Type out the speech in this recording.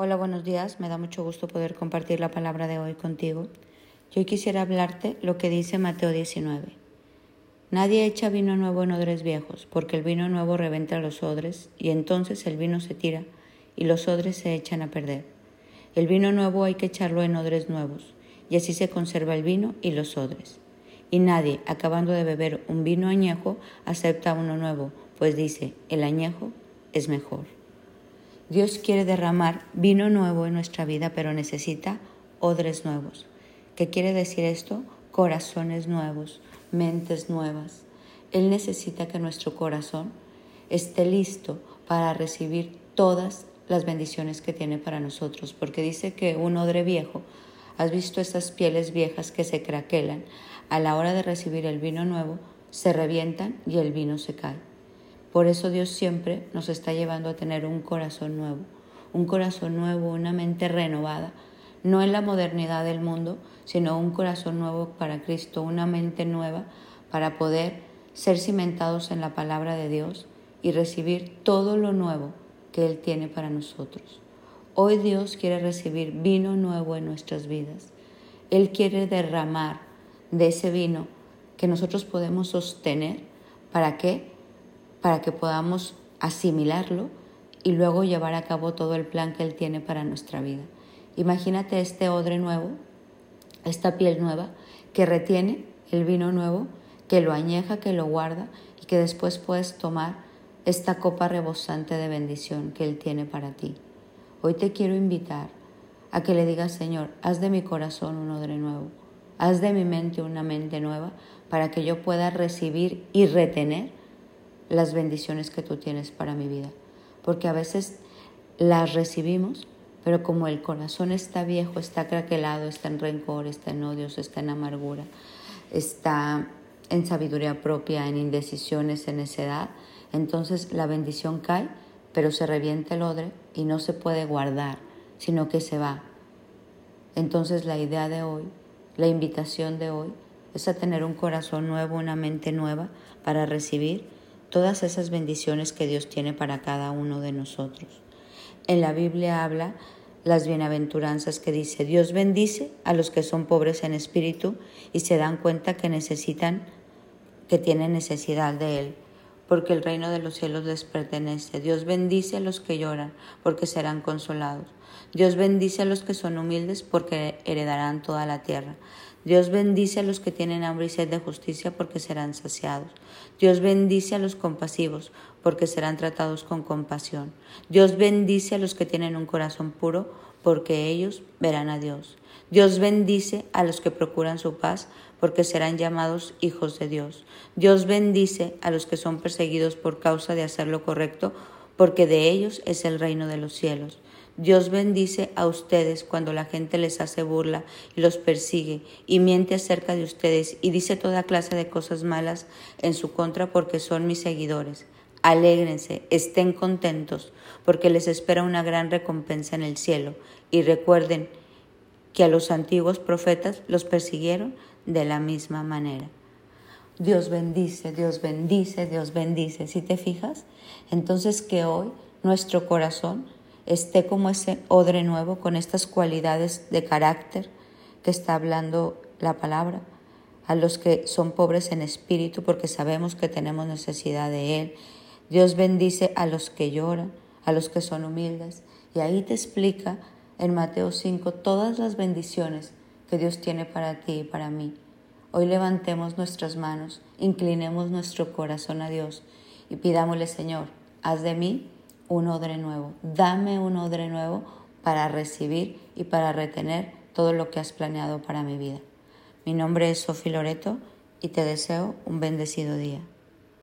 Hola, buenos días. Me da mucho gusto poder compartir la palabra de hoy contigo. Yo quisiera hablarte lo que dice Mateo 19. Nadie echa vino nuevo en odres viejos, porque el vino nuevo reventa los odres, y entonces el vino se tira, y los odres se echan a perder. El vino nuevo hay que echarlo en odres nuevos, y así se conserva el vino y los odres. Y nadie, acabando de beber un vino añejo, acepta uno nuevo, pues dice, el añejo es mejor. Dios quiere derramar vino nuevo en nuestra vida, pero necesita odres nuevos. ¿Qué quiere decir esto? Corazones nuevos, mentes nuevas. Él necesita que nuestro corazón esté listo para recibir todas las bendiciones que tiene para nosotros, porque dice que un odre viejo, has visto esas pieles viejas que se craquelan, a la hora de recibir el vino nuevo, se revientan y el vino se cae. Por eso Dios siempre nos está llevando a tener un corazón nuevo, un corazón nuevo, una mente renovada, no en la modernidad del mundo, sino un corazón nuevo para Cristo, una mente nueva para poder ser cimentados en la palabra de Dios y recibir todo lo nuevo que Él tiene para nosotros. Hoy Dios quiere recibir vino nuevo en nuestras vidas. Él quiere derramar de ese vino que nosotros podemos sostener. ¿Para qué? Para que podamos asimilarlo y luego llevar a cabo todo el plan que Él tiene para nuestra vida. Imagínate este odre nuevo, esta piel nueva, que retiene el vino nuevo, que lo añeja, que lo guarda y que después puedes tomar esta copa rebosante de bendición que Él tiene para ti. Hoy te quiero invitar a que le digas, Señor, haz de mi corazón un odre nuevo, haz de mi mente una mente nueva para que yo pueda recibir y retener las bendiciones que tú tienes para mi vida. Porque a veces las recibimos, pero como el corazón está viejo, está craquelado, está en rencor, está en odios, está en amargura, está en sabiduría propia, en indecisiones, en necedad, entonces la bendición cae, pero se revienta el odre y no se puede guardar, sino que se va. Entonces la idea de hoy, la invitación de hoy, es a tener un corazón nuevo, una mente nueva para recibir todas esas bendiciones que Dios tiene para cada uno de nosotros. En la Biblia habla las bienaventuranzas que dice, Dios bendice a los que son pobres en espíritu y se dan cuenta que necesitan, que tienen necesidad de Él, porque el reino de los cielos les pertenece. Dios bendice a los que lloran, porque serán consolados. Dios bendice a los que son humildes, porque heredarán toda la tierra. Dios bendice a los que tienen hambre y sed de justicia porque serán saciados. Dios bendice a los compasivos porque serán tratados con compasión. Dios bendice a los que tienen un corazón puro porque ellos verán a Dios. Dios bendice a los que procuran su paz porque serán llamados hijos de Dios. Dios bendice a los que son perseguidos por causa de hacer lo correcto porque de ellos es el reino de los cielos. Dios bendice a ustedes cuando la gente les hace burla y los persigue y miente acerca de ustedes y dice toda clase de cosas malas en su contra porque son mis seguidores. Alégrense, estén contentos, porque les espera una gran recompensa en el cielo. Y recuerden que a los antiguos profetas los persiguieron de la misma manera. Dios bendice, Dios bendice, Dios bendice. Si te fijas, entonces que hoy nuestro corazón esté como ese odre nuevo con estas cualidades de carácter que está hablando la palabra, a los que son pobres en espíritu porque sabemos que tenemos necesidad de Él. Dios bendice a los que lloran, a los que son humildes. Y ahí te explica en Mateo 5 todas las bendiciones que Dios tiene para ti y para mí. Hoy levantemos nuestras manos, inclinemos nuestro corazón a Dios y pidámosle, Señor, haz de mí un odre nuevo. Dame un odre nuevo para recibir y para retener todo lo que has planeado para mi vida. Mi nombre es Sofi Loreto y te deseo un bendecido día.